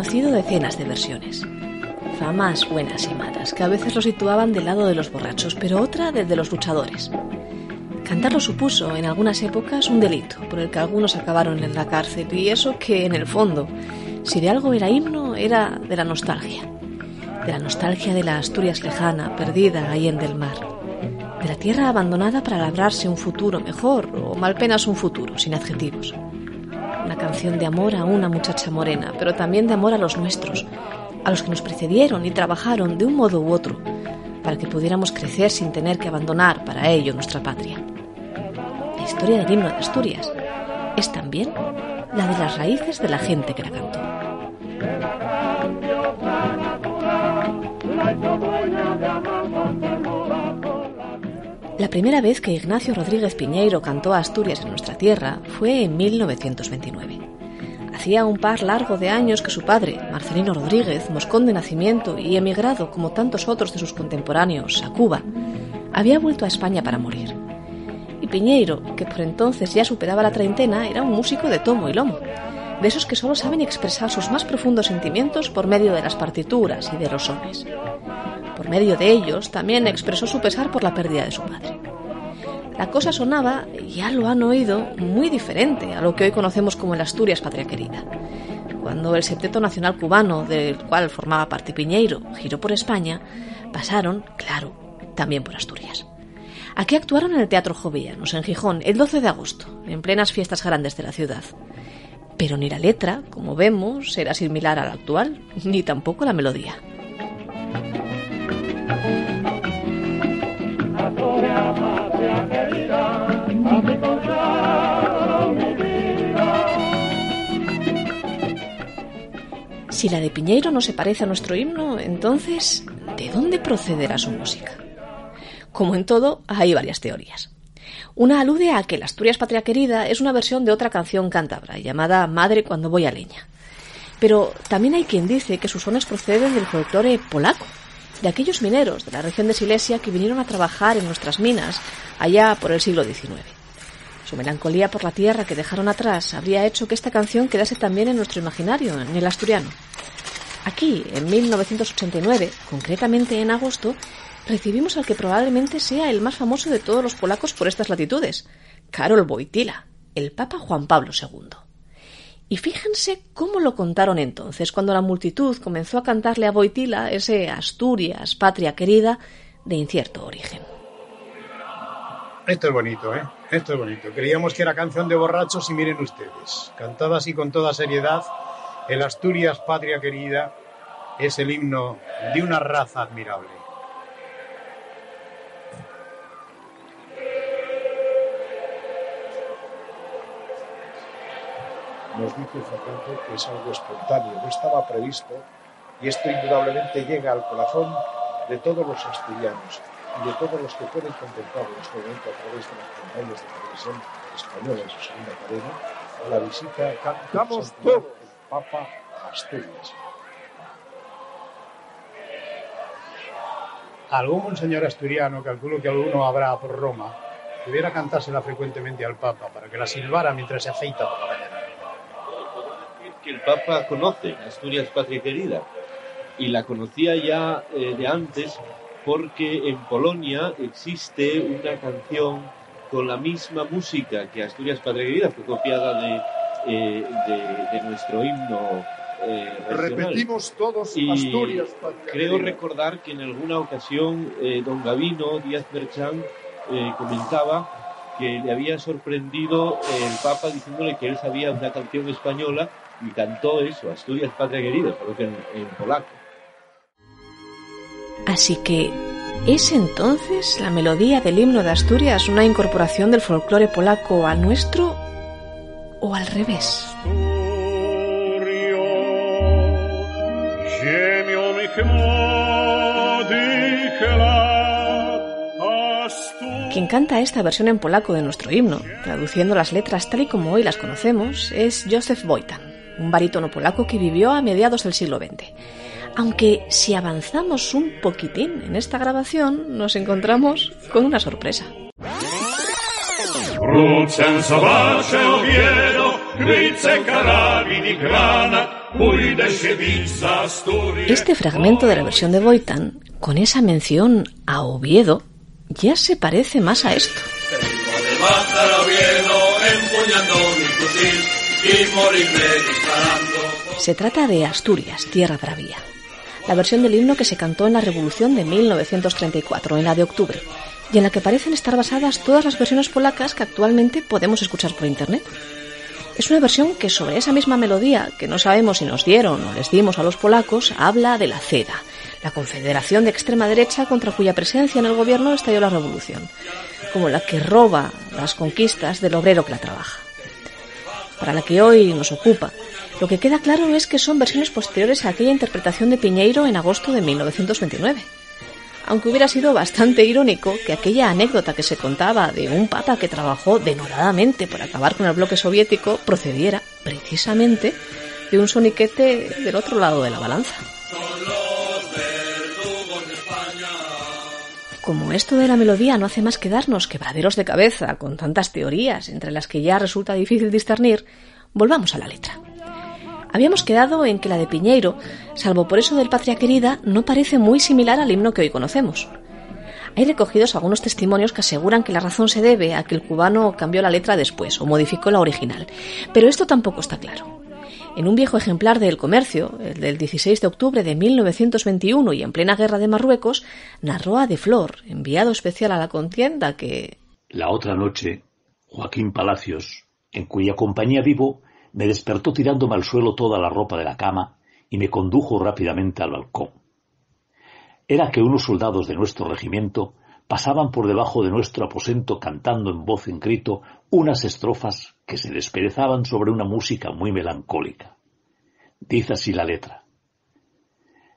conocido decenas de versiones. Famas buenas y malas, que a veces lo situaban del lado de los borrachos, pero otra desde los luchadores. Cantarlo supuso, en algunas épocas, un delito, por el que algunos acabaron en la cárcel, y eso que, en el fondo, si de algo era himno, era de la nostalgia. De la nostalgia de la Asturias lejana, perdida ahí en del mar. De la tierra abandonada para labrarse un futuro mejor, o mal penas un futuro, sin adjetivos. Una canción de amor a una muchacha morena, pero también de amor a los nuestros, a los que nos precedieron y trabajaron de un modo u otro, para que pudiéramos crecer sin tener que abandonar para ello nuestra patria la historia del himno de Asturias es también la de las raíces de la gente que la cantó. La primera vez que Ignacio Rodríguez Piñeiro cantó Asturias en nuestra tierra fue en 1929. Hacía un par largo de años que su padre, Marcelino Rodríguez, moscón de nacimiento y emigrado como tantos otros de sus contemporáneos a Cuba, había vuelto a España para morir y Piñeiro, que por entonces ya superaba la treintena, era un músico de tomo y lomo, de esos que solo saben expresar sus más profundos sentimientos por medio de las partituras y de los sones. Medio de ellos también expresó su pesar por la pérdida de su padre. La cosa sonaba, ya lo han oído, muy diferente a lo que hoy conocemos como el Asturias Patria Querida. Cuando el Septeto Nacional Cubano, del cual formaba parte Piñeiro, giró por España, pasaron, claro, también por Asturias. Aquí actuaron en el Teatro Jovellanos, en Gijón, el 12 de agosto, en plenas fiestas grandes de la ciudad. Pero ni la letra, como vemos, era similar a la actual, ni tampoco la melodía. Si la de Piñeiro no se parece a nuestro himno, entonces, ¿de dónde procederá su música? Como en todo, hay varias teorías. Una alude a que la Asturias Patria Querida es una versión de otra canción cántabra llamada Madre cuando voy a leña. Pero también hay quien dice que sus sones proceden del folclore polaco, de aquellos mineros de la región de Silesia que vinieron a trabajar en nuestras minas allá por el siglo XIX. Su melancolía por la tierra que dejaron atrás habría hecho que esta canción quedase también en nuestro imaginario, en el asturiano. Aquí, en 1989, concretamente en agosto, recibimos al que probablemente sea el más famoso de todos los polacos por estas latitudes, Karol Wojtyla, el Papa Juan Pablo II. Y fíjense cómo lo contaron entonces, cuando la multitud comenzó a cantarle a Wojtyla ese Asturias, patria querida, de incierto origen. Esto es bonito, ¿eh? Esto es bonito. Creíamos que era canción de borrachos y miren ustedes, cantada así con toda seriedad, el Asturias, patria querida, es el himno de una raza admirable. nos dice Fernando que es algo espontáneo, no estaba previsto y esto indudablemente llega al corazón de todos los asturianos y de todos los que pueden contemplar en este momento a través de las pantallas de televisión española en su segunda cadena la visita todos el Papa Asturias. Algún monseñor asturiano, calculo que alguno habrá por Roma, debiera cantársela frecuentemente al Papa para que la silbara mientras se aceita por la mañana que el Papa conoce Asturias Patria Querida y la conocía ya eh, de antes porque en Polonia existe una canción con la misma música que Asturias Patria Querida, fue copiada de, eh, de, nuestro himno. Eh, Repetimos todos y Asturias Patria Creo recordar que en alguna ocasión don Gavino Díaz Merchán comentaba que le había sorprendido el Papa diciéndole que él sabía una canción española y cantó eso, Asturias Patria Querida, solo que en, en polaco. Así que, ¿es entonces la melodía del himno de Asturias una incorporación del folclore polaco al nuestro o al revés? Quien canta esta versión en polaco de nuestro himno, traduciendo las letras tal y como hoy las conocemos, es Józef Wojtan un barítono polaco que vivió a mediados del siglo XX. Aunque si avanzamos un poquitín en esta grabación, nos encontramos con una sorpresa. Este fragmento de la versión de Boitan, con esa mención a Oviedo, ya se parece más a esto. Se trata de Asturias, tierra bravía. La versión del himno que se cantó en la Revolución de 1934, en la de octubre, y en la que parecen estar basadas todas las versiones polacas que actualmente podemos escuchar por Internet. Es una versión que sobre esa misma melodía, que no sabemos si nos dieron o les dimos a los polacos, habla de la CEDA, la confederación de extrema derecha contra cuya presencia en el gobierno estalló la revolución, como la que roba las conquistas del obrero que la trabaja. Para la que hoy nos ocupa, lo que queda claro es que son versiones posteriores a aquella interpretación de Piñeiro en agosto de 1929 aunque hubiera sido bastante irónico que aquella anécdota que se contaba de un papa que trabajó denodadamente por acabar con el bloque soviético procediera precisamente de un soniquete del otro lado de la balanza. Como esto de la melodía no hace más que darnos quebraderos de cabeza con tantas teorías entre las que ya resulta difícil discernir, volvamos a la letra. Habíamos quedado en que la de Piñeiro, salvo por eso del Patria Querida, no parece muy similar al himno que hoy conocemos. Hay recogidos algunos testimonios que aseguran que la razón se debe a que el cubano cambió la letra después o modificó la original, pero esto tampoco está claro. En un viejo ejemplar de El Comercio, el del 16 de octubre de 1921 y en plena guerra de Marruecos, narró a De Flor, enviado especial a la contienda, que... La otra noche, Joaquín Palacios, en cuya compañía vivo, me despertó tirándome al suelo toda la ropa de la cama y me condujo rápidamente al balcón. Era que unos soldados de nuestro regimiento pasaban por debajo de nuestro aposento cantando en voz en grito unas estrofas que se desperezaban sobre una música muy melancólica. Dice así la letra.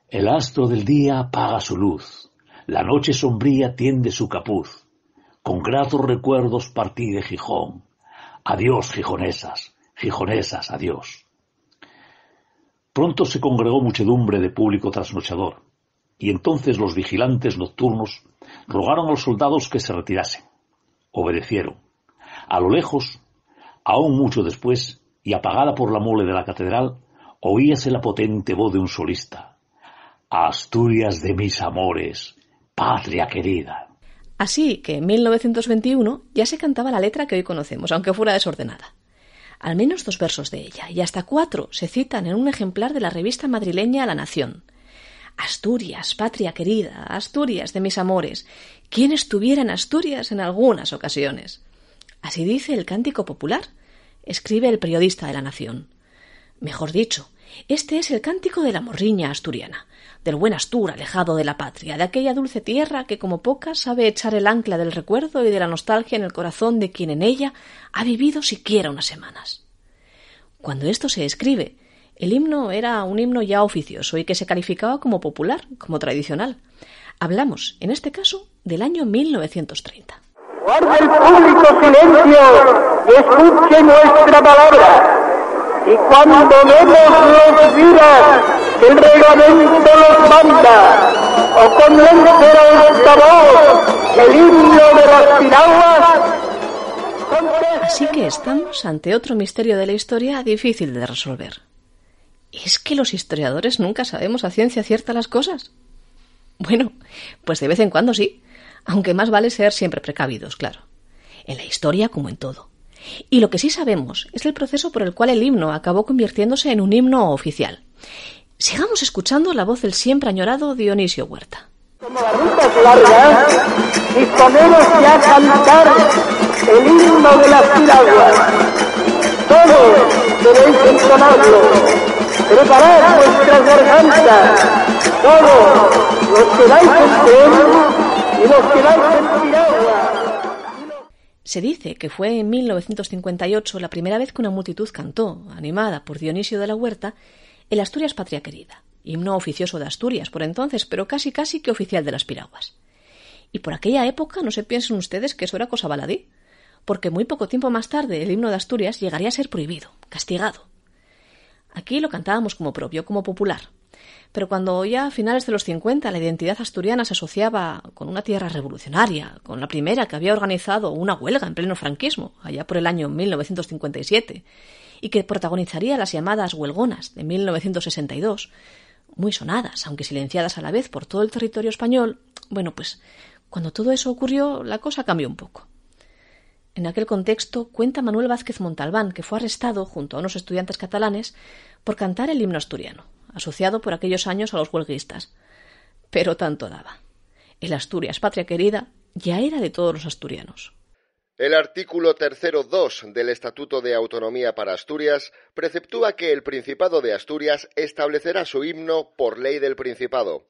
El astro del día apaga su luz, la noche sombría tiende su capuz. Con gratos recuerdos partí de Gijón. Adiós, gijonesas, Gijonesas, adiós. Pronto se congregó muchedumbre de público trasnochador, y entonces los vigilantes nocturnos rogaron a los soldados que se retirasen. Obedecieron. A lo lejos, aún mucho después, y apagada por la mole de la catedral, oíase la potente voz de un solista. Asturias de mis amores, patria querida. Así que en 1921 ya se cantaba la letra que hoy conocemos, aunque fuera desordenada. Al menos dos versos de ella, y hasta cuatro se citan en un ejemplar de la revista madrileña La Nación. Asturias, patria querida, Asturias de mis amores, ¿quién estuviera en Asturias en algunas ocasiones? Así dice el cántico popular, escribe el periodista de La Nación. Mejor dicho, este es el cántico de la morriña asturiana, del buen Astur alejado de la patria, de aquella dulce tierra que como poca sabe echar el ancla del recuerdo y de la nostalgia en el corazón de quien en ella ha vivido siquiera unas semanas. Cuando esto se escribe, el himno era un himno ya oficioso y que se calificaba como popular, como tradicional. Hablamos, en este caso, del año 1930. Guarde el público silencio y escuche nuestra palabra. Y cuando vemos los el reglamento los manda, o el de las piraguas, Así que estamos ante otro misterio de la historia difícil de resolver. ¿Es que los historiadores nunca sabemos a ciencia cierta las cosas? Bueno, pues de vez en cuando sí, aunque más vale ser siempre precavidos, claro. En la historia como en todo. Y lo que sí sabemos es el proceso por el cual el himno acabó convirtiéndose en un himno oficial. Sigamos escuchando la voz del siempre añorado Dionisio Huerta. Como la ruta es larga, disponemos ya a cantar el himno de las piraguas. Todos debéis entonarlo. Preparad vuestras gargantas. Todos los que dais en y los que dais. Se dice que fue en 1958 la primera vez que una multitud cantó, animada por Dionisio de la Huerta, el Asturias Patria Querida, himno oficioso de Asturias por entonces, pero casi casi que oficial de las piraguas. Y por aquella época no se piensen ustedes que eso era cosa baladí, porque muy poco tiempo más tarde el himno de Asturias llegaría a ser prohibido, castigado. Aquí lo cantábamos como propio, como popular, Pero cuando ya a finales de los 50 la identidad asturiana se asociaba con una tierra revolucionaria, con la primera que había organizado una huelga en pleno franquismo, allá por el año 1957, y que protagonizaría las llamadas huelgonas de 1962, muy sonadas, aunque silenciadas a la vez por todo el territorio español, bueno, pues cuando todo eso ocurrió, la cosa cambió un poco. En aquel contexto cuenta Manuel Vázquez Montalbán, que fue arrestado junto a unos estudiantes catalanes por cantar el himno asturiano, asociado por aquellos años a los huelguistas. Pero tanto daba. El Asturias, patria querida, ya era de todos los asturianos. El artículo tercero 2 del Estatuto de Autonomía para Asturias preceptúa que el Principado de Asturias establecerá su himno por ley del Principado.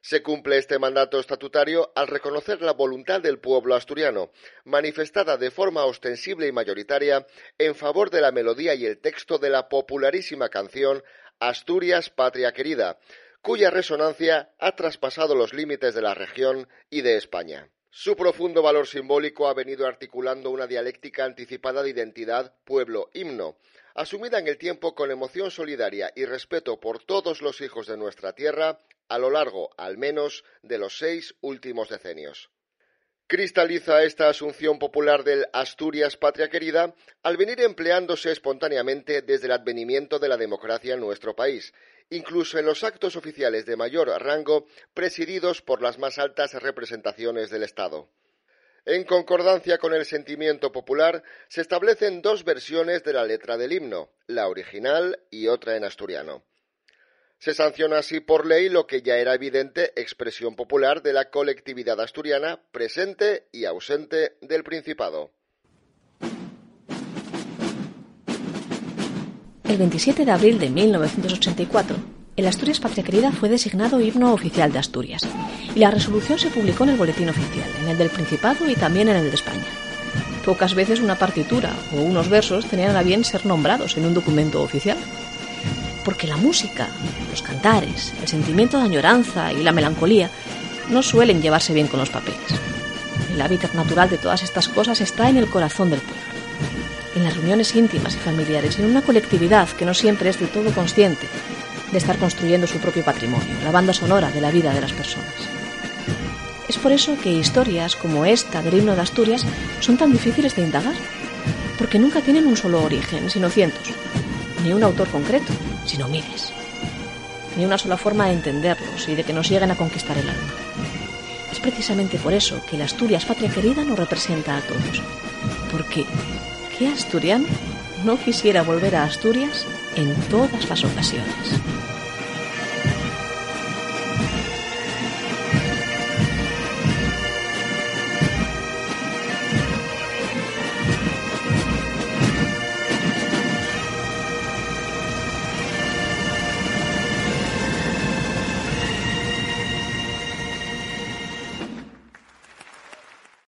Se cumple este mandato estatutario al reconocer la voluntad del pueblo asturiano, manifestada de forma ostensible y mayoritaria en favor de la melodía y el texto de la popularísima canción Asturias, Patria Querida, cuya resonancia ha traspasado los límites de la región y de España. Su profundo valor simbólico ha venido articulando una dialéctica anticipada de identidad pueblo-himno, asumida en el tiempo con emoción solidaria y respeto por todos los hijos de nuestra tierra a lo largo, al menos, de los seis últimos decenios. Cristaliza esta asunción popular del Asturias patria querida al venir empleándose espontáneamente desde el advenimiento de la democracia en nuestro país, incluso en los actos oficiales de mayor rango presididos por las más altas representaciones del Estado. En concordancia con el sentimiento popular, se establecen dos versiones de la letra del himno, la original y otra en asturiano. Se sanciona así por ley lo que ya era evidente expresión popular de la colectividad asturiana presente y ausente del Principado. El 27 de abril de 1984, el Asturias Patria Querida fue designado himno oficial de Asturias y la resolución se publicó en el Boletín Oficial, en el del Principado y también en el de España. Pocas veces una partitura o unos versos tenían a bien ser nombrados en un documento oficial. Porque la música, los cantares, el sentimiento de añoranza y la melancolía no suelen llevarse bien con los papeles. El hábitat natural de todas estas cosas está en el corazón del pueblo en las reuniones íntimas y familiares, en una colectividad que no siempre es del todo consciente de estar construyendo su propio patrimonio, la banda sonora de la vida de las personas. Es por eso que historias como esta del himno de Asturias son tan difíciles de indagar, porque nunca tienen un solo origen, sino cientos, ni un autor concreto, sino miles, ni una sola forma de entenderlos y de que nos lleguen a conquistar el alma. Es precisamente por eso que la Asturias patria querida nos representa a todos, porque ¿Qué asturiano no quisiera volver a Asturias en todas las ocasiones?